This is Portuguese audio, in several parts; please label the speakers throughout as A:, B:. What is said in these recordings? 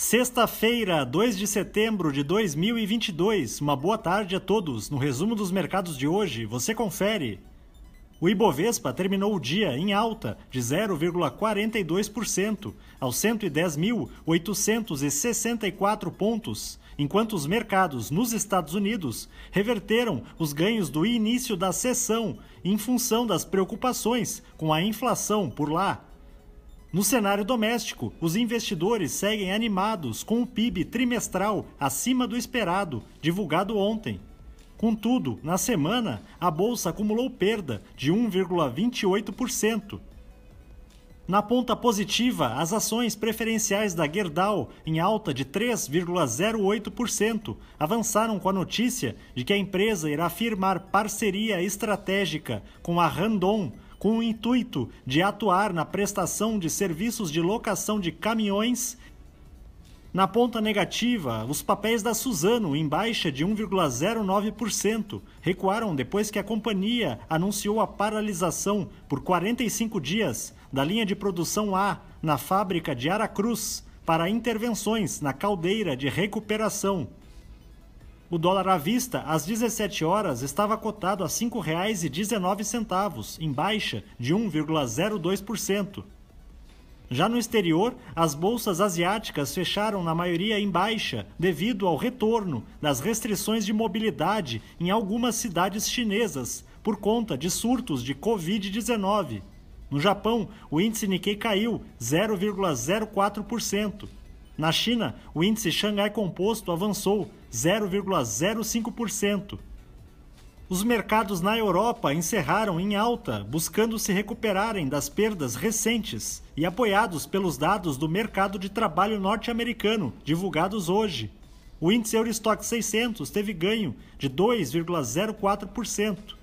A: Sexta-feira, 2 de setembro de 2022. Uma boa tarde a todos. No resumo dos mercados de hoje, você confere. O Ibovespa terminou o dia em alta de 0,42% aos 110.864 pontos, enquanto os mercados nos Estados Unidos reverteram os ganhos do início da sessão em função das preocupações com a inflação por lá. No cenário doméstico, os investidores seguem animados com o PIB trimestral acima do esperado, divulgado ontem. Contudo, na semana, a bolsa acumulou perda de 1,28%. Na ponta positiva, as ações preferenciais da Gerdau, em alta de 3,08%, avançaram com a notícia de que a empresa irá firmar parceria estratégica com a Randon com o intuito de atuar na prestação de serviços de locação de caminhões. Na ponta negativa, os papéis da Suzano, em baixa de 1,09%, recuaram depois que a companhia anunciou a paralisação por 45 dias da linha de produção A na fábrica de Aracruz para intervenções na caldeira de recuperação. O dólar à vista, às 17 horas, estava cotado a R$ 5,19, em baixa de 1,02%. Já no exterior, as bolsas asiáticas fecharam na maioria em baixa devido ao retorno das restrições de mobilidade em algumas cidades chinesas por conta de surtos de Covid-19. No Japão, o índice Nikkei caiu 0,04%. Na China, o índice Xangai Composto avançou 0,05%. Os mercados na Europa encerraram em alta, buscando se recuperarem das perdas recentes e apoiados pelos dados do mercado de trabalho norte-americano, divulgados hoje. O índice Eurostock 600 teve ganho de 2,04%.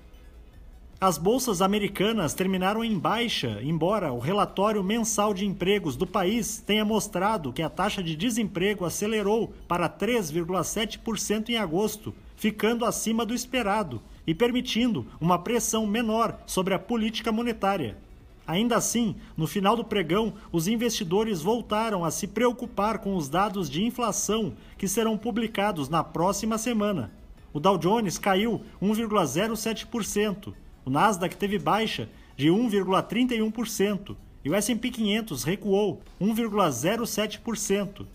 A: As bolsas americanas terminaram em baixa, embora o relatório mensal de empregos do país tenha mostrado que a taxa de desemprego acelerou para 3,7% em agosto, ficando acima do esperado e permitindo uma pressão menor sobre a política monetária. Ainda assim, no final do pregão, os investidores voltaram a se preocupar com os dados de inflação que serão publicados na próxima semana. O Dow Jones caiu 1,07%. O Nasdaq teve baixa de 1,31% e o S&P 500 recuou 1,07%.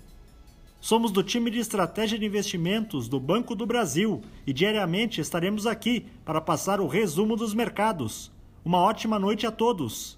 A: Somos do time de estratégia de investimentos do Banco do Brasil e diariamente estaremos aqui para passar o resumo dos mercados. Uma ótima noite a todos.